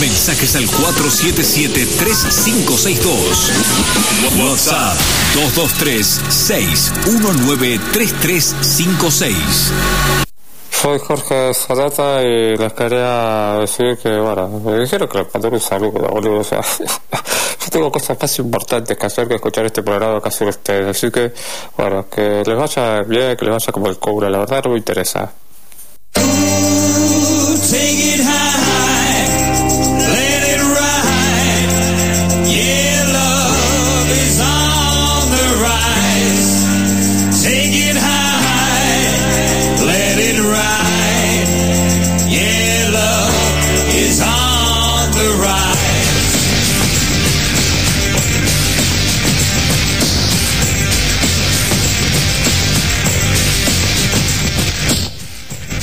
Mensajes al 477-3562. WhatsApp 223-619-3356. Soy Jorge Zarata y les quería decir que, bueno, me dijeron que les mandé un saludo, boludo. O sea, yo tengo cosas más importantes que hacer que escuchar este programa que hacen ustedes. Así que, bueno, que les vaya bien, que les vaya como el cobre. La verdad no me interesa.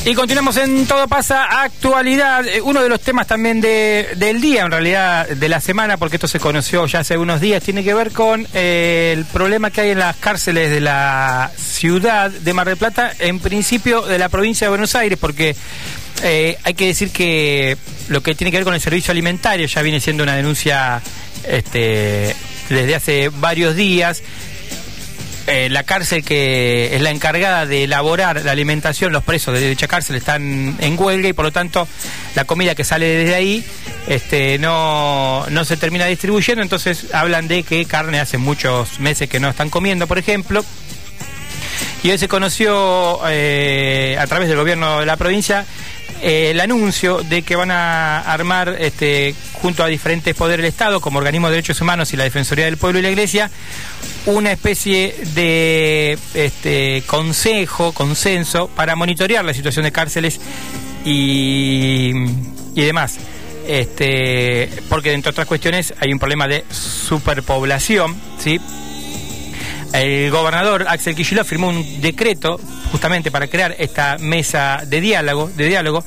Y continuamos en Todo pasa actualidad. Eh, uno de los temas también de, del día, en realidad de la semana, porque esto se conoció ya hace unos días, tiene que ver con eh, el problema que hay en las cárceles de la ciudad de Mar del Plata, en principio de la provincia de Buenos Aires, porque eh, hay que decir que lo que tiene que ver con el servicio alimentario ya viene siendo una denuncia este, desde hace varios días. Eh, la cárcel que es la encargada de elaborar la alimentación, los presos de dicha cárcel están en huelga y por lo tanto la comida que sale desde ahí este, no, no se termina distribuyendo, entonces hablan de que carne hace muchos meses que no están comiendo, por ejemplo. Y hoy se conoció eh, a través del gobierno de la provincia eh, el anuncio de que van a armar, este, junto a diferentes poderes del Estado, como Organismo de Derechos Humanos y la Defensoría del Pueblo y la Iglesia, una especie de este, consejo, consenso, para monitorear la situación de cárceles y, y demás. Este, porque, entre otras cuestiones, hay un problema de superpoblación, ¿sí? El gobernador Axel Kicillof firmó un decreto justamente para crear esta mesa de diálogo, de diálogo.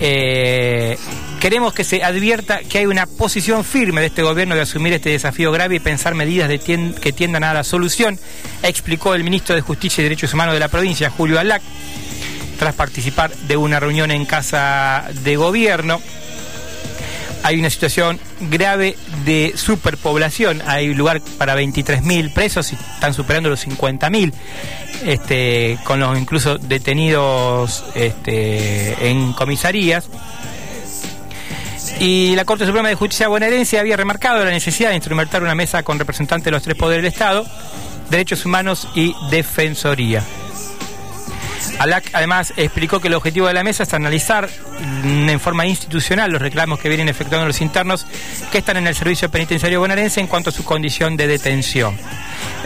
Eh, queremos que se advierta que hay una posición firme de este gobierno de asumir este desafío grave y pensar medidas que tiendan a la solución, explicó el ministro de Justicia y Derechos Humanos de la provincia, Julio Alac, tras participar de una reunión en casa de gobierno hay una situación grave de superpoblación. Hay lugar para 23.000 presos y están superando los 50.000, este, con los incluso detenidos este, en comisarías. Y la Corte Suprema de Justicia bonaerense había remarcado la necesidad de instrumentar una mesa con representantes de los tres poderes del Estado, derechos humanos y defensoría. ALAC además explicó que el objetivo de la mesa es analizar en forma institucional los reclamos que vienen efectuando los internos que están en el servicio penitenciario bonaerense en cuanto a su condición de detención.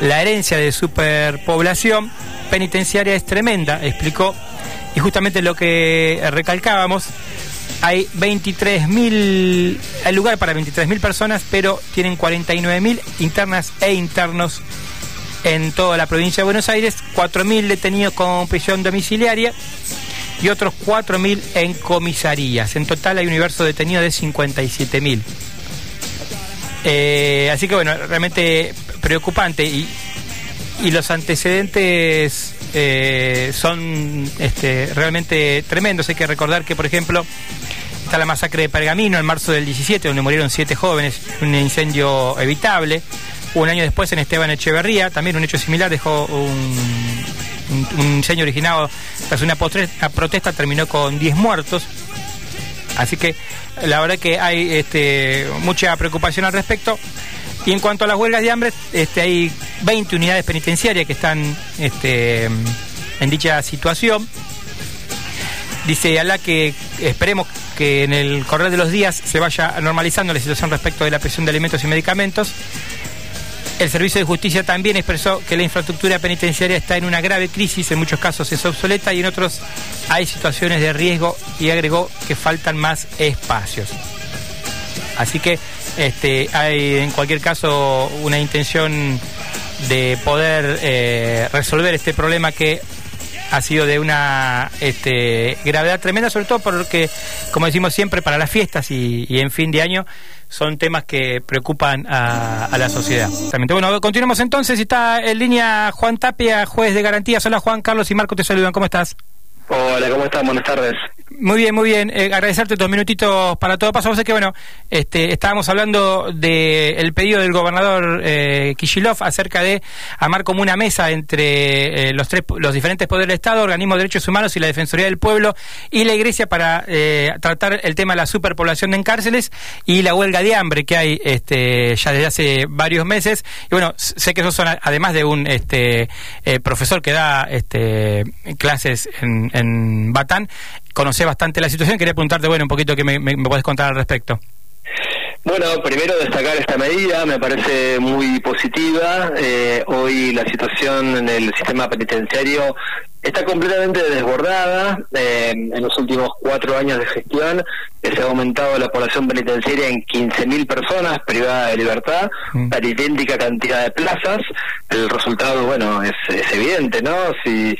La herencia de superpoblación penitenciaria es tremenda, explicó, y justamente lo que recalcábamos, hay 23.000, hay lugar para 23.000 personas, pero tienen 49.000 internas e internos en toda la provincia de Buenos Aires, 4.000 detenidos con prisión domiciliaria y otros 4.000 en comisarías. En total hay un universo detenido de 57.000. Eh, así que bueno, realmente preocupante y, y los antecedentes eh, son este, realmente tremendos. Hay que recordar que, por ejemplo, está la masacre de Pergamino en marzo del 17, donde murieron siete jóvenes, un incendio evitable. Un año después en Esteban Echeverría, también un hecho similar, dejó un, un, diseño originado tras una protesta, terminó con 10 muertos. Así que la verdad que hay este, mucha preocupación al respecto. Y en cuanto a las huelgas de hambre, este, hay 20 unidades penitenciarias que están este, en dicha situación. Dice Alá que esperemos que en el correr de los días se vaya normalizando la situación respecto de la presión de alimentos y medicamentos el Servicio de Justicia también expresó que la infraestructura penitenciaria está en una grave crisis, en muchos casos es obsoleta y en otros hay situaciones de riesgo y agregó que faltan más espacios. Así que este, hay en cualquier caso una intención de poder eh, resolver este problema que ha sido de una este, gravedad tremenda, sobre todo porque, como decimos siempre, para las fiestas y en fin de año son temas que preocupan a, la sociedad. Bueno, continuamos entonces. Está en línea Juan Tapia, juez de garantías. Hola Juan, Carlos y Marco te saludan. ¿Cómo estás? Hola, ¿cómo estás? Buenas tardes. Muy bien, muy bien. Eh, agradecerte dos minutitos para todo paso. Sé que, bueno, este, estábamos hablando del pedido del gobernador eh, Kishilov acerca de armar como una mesa entre eh, los tres, los diferentes poderes del Estado, organismos de derechos humanos y la Defensoría del Pueblo y la Iglesia para eh, tratar el tema de la superpoblación en cárceles y la huelga de hambre que hay este, ya desde hace varios meses. Y bueno, sé que eso son, además de un este, profesor que da este, clases en, en Batán, conoce bastante la situación. Quería preguntarte, bueno, un poquito que me, me, puedes contar al respecto. Bueno, primero destacar esta medida, me parece muy positiva. Eh, hoy la situación en el sistema penitenciario está completamente desbordada. Eh, en los últimos cuatro años de gestión se ha aumentado la población penitenciaria en 15.000 personas privadas de libertad, mm. la idéntica cantidad de plazas. El resultado, bueno, es, es evidente, ¿no? Si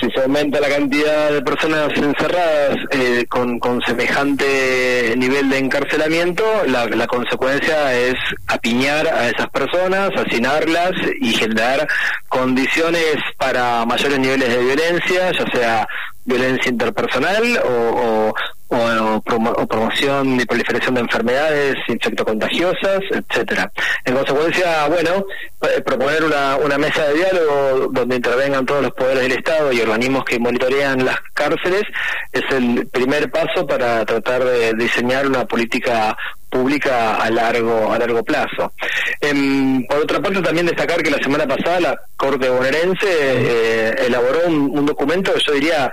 si se aumenta la cantidad de personas encerradas eh, con, con, semejante nivel de encarcelamiento, la, la, consecuencia es apiñar a esas personas, hacinarlas y generar condiciones para mayores niveles de violencia, ya sea violencia interpersonal o, o, promoción y proliferación de enfermedades infectocontagiosas, etcétera. En consecuencia, bueno, eh, proponer una, una mesa de diálogo donde intervengan todos los poderes del Estado y organismos que monitorean las cárceles es el primer paso para tratar de diseñar una política pública a largo a largo plazo. Em, por otra parte, también destacar que la semana pasada la Corte bonaerense eh, elaboró un, documento, yo diría,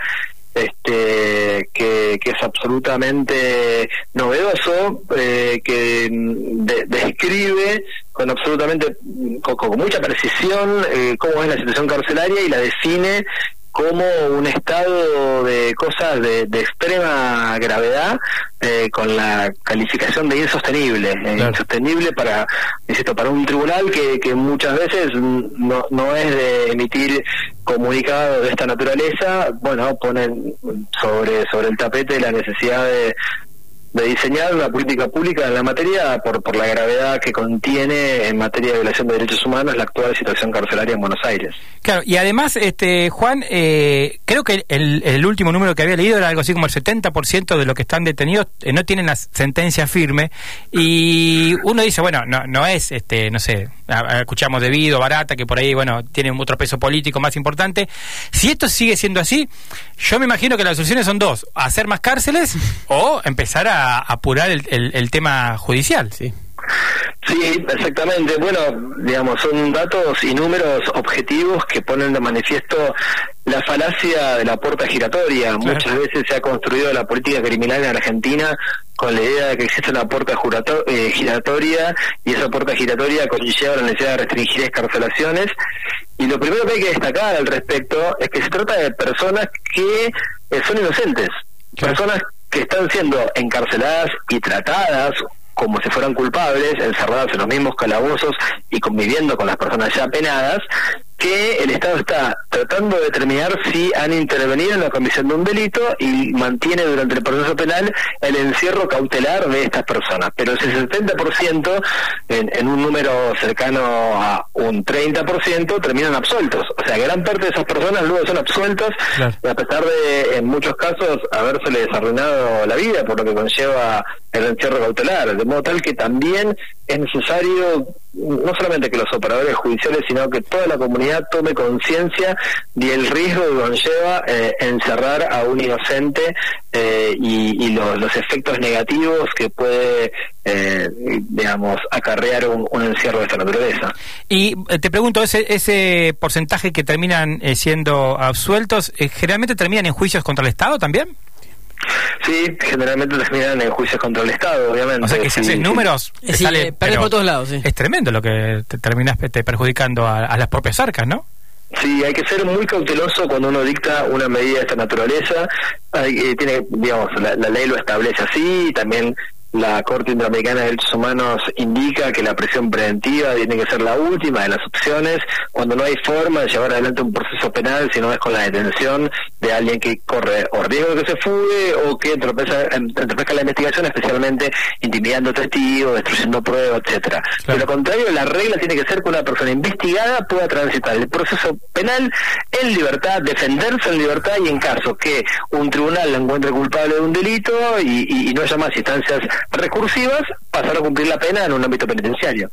este, que, que es absolutamente novedoso, eh, que mm, describe con absolutamente con, mucha precisión eh, cómo es la situación carcelaria y la define como un estado de cosas de, extrema gravedad eh, con la calificación de insostenible, eh, insostenible para, insisto, para un tribunal que, que muchas veces no, no es de emitir comunicados de esta naturaleza, bueno, ponen sobre, sobre el tapete la necesidad de, de diseñar una política pública en la materia por, por la gravedad que contiene en materia de violación de derechos humanos la actual situación carcelaria en Buenos Aires. Claro, y además, este Juan, eh, creo que el, el, último número que había leído era algo así como el 70% de los que están detenidos eh, no tienen la sentencia firme y uno dice, bueno, no, no es, este no sé, escuchamos debido, barata, que por ahí, bueno, tiene otro peso político más importante. Si esto sigue siendo así, yo me imagino que las soluciones son dos, hacer más cárceles o empezar a apurar el, el, tema judicial, ¿sí? Sí, exactamente. Bueno, digamos, son datos y números objetivos que ponen de manifiesto la falacia de la puerta giratoria. Muchas veces se ha construido la política criminal en Argentina con la idea de que existe una puerta eh, giratoria y esa puerta giratoria conlleva la necesidad de restringir escarcelaciones. Y lo primero que hay que destacar al respecto es que se trata de personas que eh, son inocentes, personas que están siendo encarceladas y tratadas como si fueran culpables, encerradas en los mismos calabozos y conviviendo con las personas ya penadas, que el Estado está tratando de determinar si han intervenido en la comisión de un delito y mantiene durante el proceso penal el encierro cautelar de estas personas. Pero ese 70%, en, en un número cercano a un 30%, terminan absueltos. O sea, gran parte de esas personas luego son absueltos, a pesar de, en muchos casos, habérsele arruinado la vida, por lo que conlleva el encierro cautelar. De modo tal que también es necesario no solamente que los operadores judiciales, sino que toda la comunidad tome conciencia del riesgo que conlleva eh, encerrar a un inocente eh, y, los efectos negativos que puede, eh, digamos, acarrear un, encierro de esta naturaleza. Y te pregunto, ese, ese porcentaje que terminan siendo absueltos, ¿generalmente terminan en juicios contra el Estado también? Sí, generalmente terminan en juicios contra el Estado, obviamente. O sea que si haces números, sale, por todos lados. Es tremendo lo que te terminas te perjudicando a, las propias arcas, ¿no? Sí, hay que ser muy cauteloso cuando uno dicta una medida de esta naturaleza. Eh, tiene, digamos, la, la, ley lo establece así, y también la Corte Interamericana de Derechos Humanos indica que la presión preventiva tiene que ser la última de las opciones cuando no hay forma de llevar adelante un proceso penal si no es con la detención de alguien que corre o riesgo de que se fugue o que entropeza, la investigación, especialmente intimidando testigos, destruyendo pruebas, etcétera. De lo contrario, la regla tiene que ser que una persona investigada pueda transitar el proceso penal en libertad, defenderse en libertad y en caso que un tribunal la encuentre culpable de un delito y, y no haya más instancias recursivas, pasar a cumplir la pena en un ámbito penitenciario.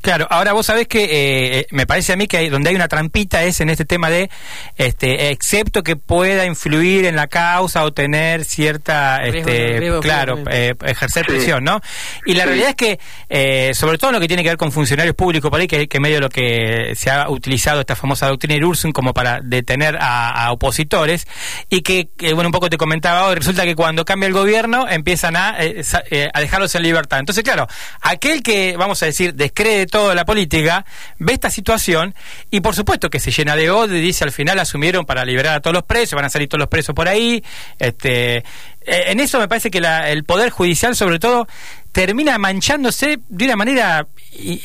Claro, ahora vos sabés que eh, me parece a mí que donde hay una trampita es en este tema de, este, excepto que pueda influir en la causa o tener cierta, este, claro, eh, ejercer presión, ¿no? Y la realidad es que, eh, sobre todo en lo que tiene que ver con funcionarios públicos por ahí, que, que medio lo que se ha utilizado esta famosa doctrina Irursum como para detener a, opositores, y que, bueno, un poco te comentaba hoy, resulta que cuando cambia el gobierno empiezan a, a dejarlos en libertad. Entonces, claro, aquel que, vamos a decir, descree toda la política, ve esta situación y por supuesto que se llena de odio y dice al final asumieron para liberar a todos los presos, van a salir todos los presos por ahí. Este, eh, en eso me parece que el Poder Judicial, sobre todo, termina manchándose de una manera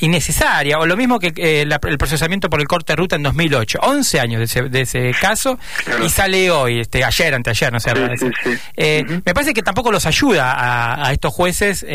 innecesaria, o lo mismo que eh, el procesamiento por el corte de ruta en 2008. 11 años de ese, caso y sale hoy, este, ayer, anteayer, no sé. Eh, me parece que tampoco los ayuda a, estos jueces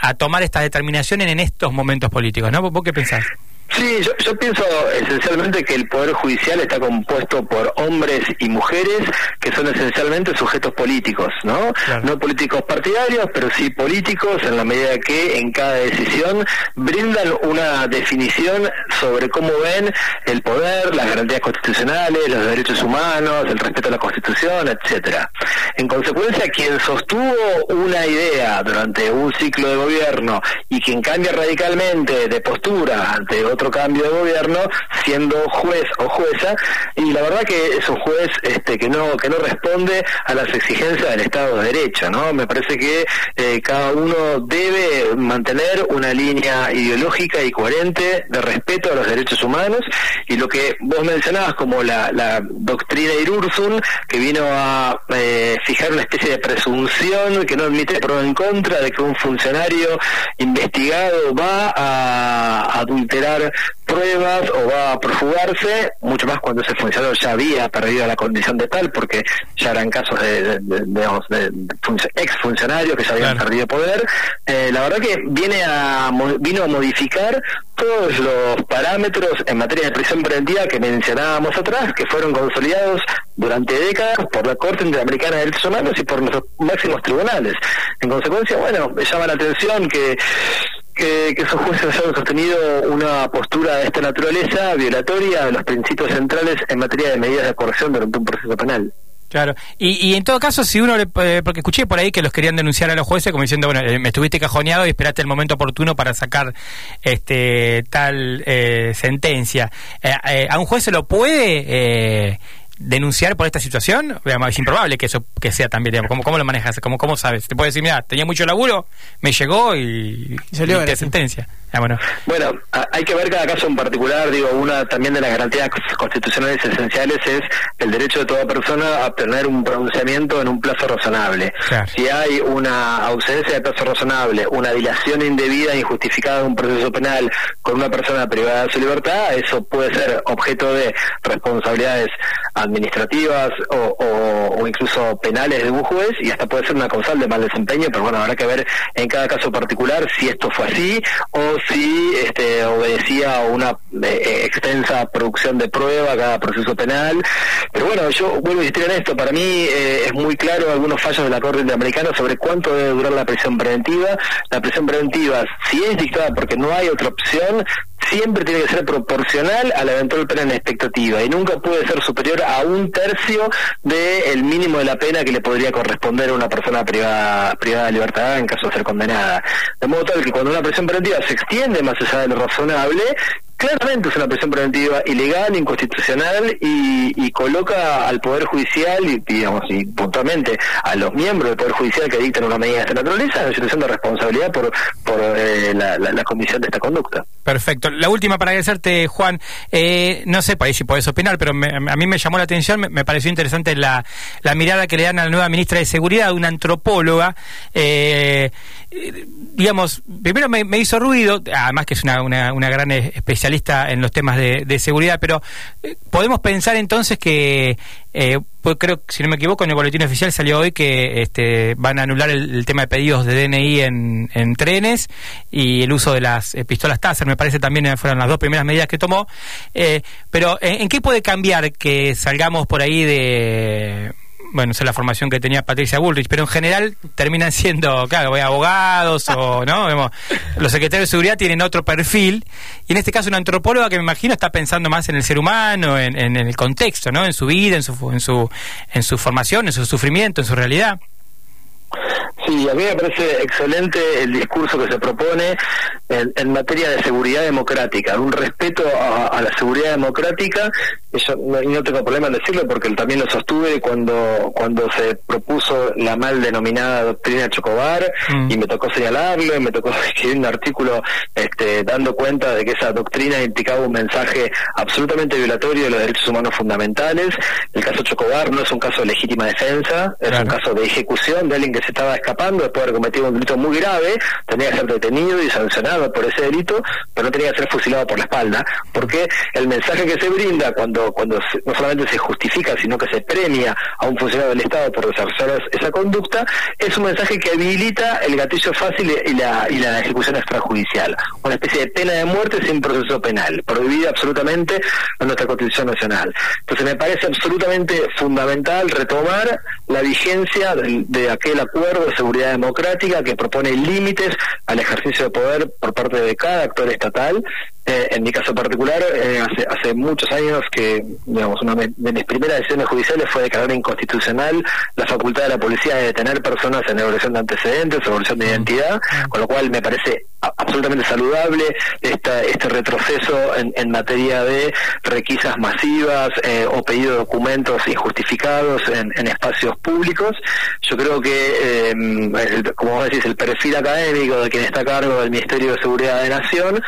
a tomar esta determinación en estos momentos políticos, ¿no? ¿Vos qué pensás? Sí, yo, pienso esencialmente que el Poder Judicial está compuesto por hombres y mujeres que son esencialmente sujetos políticos, ¿no? No políticos partidarios, pero sí políticos en la medida que en cada decisión brindan una definición sobre cómo ven el poder, las garantías constitucionales, los derechos humanos, el respeto a la Constitución, etcétera. En consecuencia, quien sostuvo una idea durante un ciclo de gobierno y quien cambia radicalmente de postura ante otro otro cambio de gobierno siendo juez o jueza y la verdad que es un juez este que no que no responde a las exigencias del Estado de Derecho, ¿no? Me parece que eh, cada uno debe mantener una línea ideológica y coherente de respeto a los derechos humanos y lo que vos mencionabas como la, la doctrina Irursum que vino a eh, fijar una especie de presunción que no admite prueba en contra de que un funcionario investigado va a adulterar pruebas o va a profugarse, mucho más cuando ese funcionario ya había perdido la condición de tal, porque ya eran casos de, de, ex funcionarios que ya habían perdido poder. Eh, la verdad que viene a, vino a modificar todos los parámetros en materia de prisión preventiva que mencionábamos atrás, que fueron consolidados durante décadas por la Corte Interamericana de Derechos Humanos y por nuestros máximos tribunales. En consecuencia, bueno, me llama la atención que que, esos jueces hayan sostenido una postura de esta naturaleza violatoria de los principios centrales en materia de medidas de corrección durante un proceso penal. Claro, y, en todo caso, si uno le. Eh, porque escuché por ahí que los querían denunciar a los jueces, como diciendo, bueno, eh, me estuviste cajoneado y esperaste el momento oportuno para sacar este tal eh, sentencia. ¿A un juez se lo puede denunciar por esta situación? Es improbable que eso que sea también, digamos, ¿cómo, cómo lo manejas? ¿Cómo, ¿Cómo sabes? Te puedes decir, mira, tenía mucho laburo, me llegó y, y salió la sentencia. Ah, bueno. bueno, hay que ver cada caso en particular. Digo, una también de las garantías constitucionales esenciales es el derecho de toda persona a obtener un pronunciamiento en un plazo razonable. Si hay una ausencia de plazo razonable, una dilación indebida e injustificada de un proceso penal con una persona privada de su libertad, eso puede ser objeto de responsabilidades administrativas o, o, incluso penales de un juez y hasta puede ser una causal de mal desempeño, pero bueno, habrá que ver en cada caso particular si esto fue así o si este, obedecía a una eh, extensa producción de prueba cada proceso penal. Pero bueno, yo vuelvo a insistir en esto, para mí eh, es muy claro algunos fallos de la Corte Interamericana sobre cuánto debe durar la prisión preventiva. La prisión preventiva, si es dictada porque no hay otra opción, siempre tiene que ser proporcional a la eventual pena en expectativa y nunca puede ser superior a un tercio del mínimo de la pena que le podría corresponder a una persona privada, privada de libertad en caso de ser condenada. De modo tal que cuando una prisión preventiva se extiende más allá de lo razonable, claramente es una prisión preventiva ilegal, inconstitucional y, coloca al Poder Judicial y, digamos, y puntualmente a los miembros del Poder Judicial que dictan una medida de esta naturaleza en una situación de responsabilidad por, por eh, la, comisión de esta conducta. Perfecto. La última para agradecerte, Juan. Eh, no sé si podés opinar, pero a mí me llamó la atención, me, pareció interesante la, la, mirada que le dan a la nueva ministra de Seguridad, una antropóloga. Eh, digamos, primero me, hizo ruido, además que es una, una, gran especialista en los temas de, seguridad, pero eh, podemos pensar entonces que, eh, pues creo, si no me equivoco, en el boletín oficial salió hoy que este, van a anular el, tema de pedidos de DNI en, en, trenes y el uso de las eh, pistolas Taser, me parece también fueron las dos primeras medidas que tomó. pero, ¿en qué puede cambiar que salgamos por ahí de bueno, esa es la formación que tenía Patricia Bullrich, pero en general terminan siendo, claro, abogados o, ¿no? los secretarios de seguridad tienen otro perfil, y en este caso una antropóloga que me imagino está pensando más en el ser humano, en, en el contexto, ¿no? En su vida, en su, en su, en su formación, en su sufrimiento, en su realidad. Sí, a mí me parece excelente el discurso que se propone en, materia de seguridad democrática, un respeto a, la seguridad democrática. Yo no, tengo problema en decirlo porque también lo sostuve cuando cuando se propuso la mal denominada doctrina Chocobar mm. y me tocó señalarlo y me tocó escribir un artículo este, dando cuenta de que esa doctrina implicaba un mensaje absolutamente violatorio de los derechos humanos fundamentales. El caso Chocobar no es un caso de legítima defensa, es un caso de ejecución de alguien que se estaba escapando después de haber cometido un delito muy grave, tenía que ser detenido y sancionado por ese delito, pero no tenía que ser fusilado por la espalda, porque el mensaje que se brinda cuando, cuando no solamente se justifica, sino que se premia a un funcionario del Estado por desarrollar esa conducta, es un mensaje que habilita el gatillo fácil y la, y la ejecución extrajudicial, una especie de pena de muerte sin proceso penal, prohibida absolutamente en nuestra Constitución Nacional. Entonces me parece absolutamente fundamental retomar la vigencia de aquel acuerdo de seguridad democrática que propone límites al ejercicio de poder por parte de cada actor estatal eh, en mi caso particular, eh, hace, hace muchos años que, digamos, una de mis primeras decisiones judiciales fue declarar inconstitucional. La facultad de la policía de detener personas en evaluación de antecedentes o evaluación de identidad, con lo cual me parece absolutamente saludable esta, este retroceso en, en materia de requisas masivas eh, o pedido de documentos injustificados en, en espacios públicos. Yo creo que, como vos decís, el perfil académico de quien está a cargo del Ministerio de Seguridad de Nación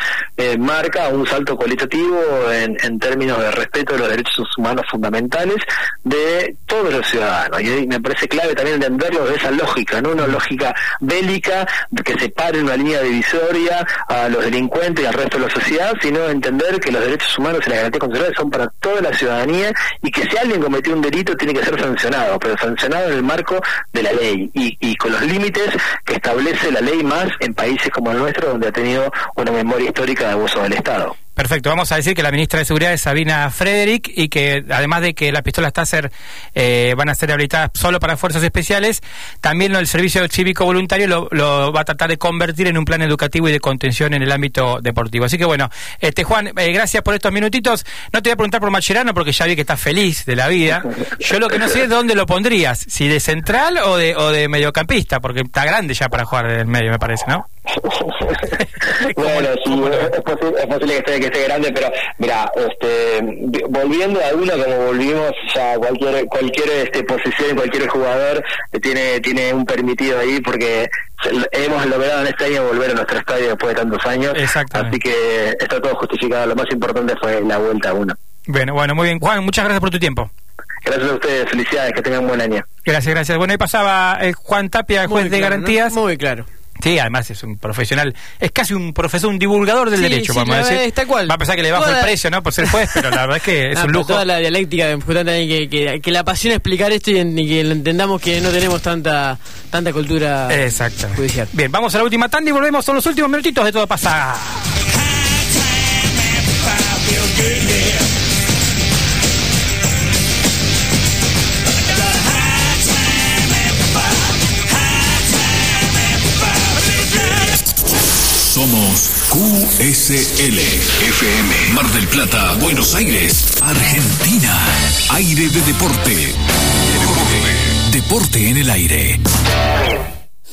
marca un salto cualitativo en, términos de respeto de los derechos humanos fundamentales de todos los ciudadanos. Y me parece clave también entenderlo de esa lógica, no una lógica bélica que separe una línea divisoria a los delincuentes y al resto de la sociedad, sino entender que los derechos humanos y la garantía constitucional son para toda la ciudadanía y que si alguien cometió un delito tiene que ser sancionado, pero sancionado en el marco de la ley y, y con los límites que establece la ley más en países como el nuestro, donde ha tenido una memoria histórica de abuso Estado. Perfecto, vamos a decir que la ministra de Seguridad es Sabina Frederick y que además de que las pistolas Taser eh, van a ser habilitadas solo para fuerzas especiales, también el servicio cívico voluntario lo, va a tratar de convertir en un plan educativo y de contención en el ámbito deportivo. Así que bueno, este Juan, eh, gracias por estos minutitos. No te voy a preguntar por Macherano porque ya vi que estás feliz de la vida. Yo lo que no sé es dónde lo pondrías, si de central o de, o de mediocampista, porque está grande ya para jugar en el medio, me parece, ¿no? bueno, sí, es posible, que, esté, grande, pero mira, este, volviendo a uno como volvimos, ya cualquier cualquier este, posición, cualquier jugador tiene tiene un permitido ahí porque hemos logrado en este año volver a nuestro estadio después de tantos años, así que está todo justificado. Lo más importante fue la vuelta a uno. Bueno, bueno, muy bien. Juan, muchas gracias por tu tiempo. Gracias a ustedes, felicidades, que tengan un buen año. Gracias, gracias. Bueno, ahí pasaba eh, Juan Tapia, juez de garantías. Muy claro. Sí, además es un profesional, es casi un profesor, un divulgador del derecho, vamos a decir. Va a pensar que le bajo el precio, ¿no? Por ser juez, pero la verdad es que es un lujo. Toda la dialéctica importante que, que, que, la apasiona explicar esto y, que entendamos que no tenemos tanta tanta cultura Exacto. judicial. Bien, vamos a la última tanda y volvemos, son los últimos minutitos de todo pasa. Somos QSL FM Mar del Plata, Buenos Aires, Argentina. Aire de deporte. Deporte, deporte en el aire.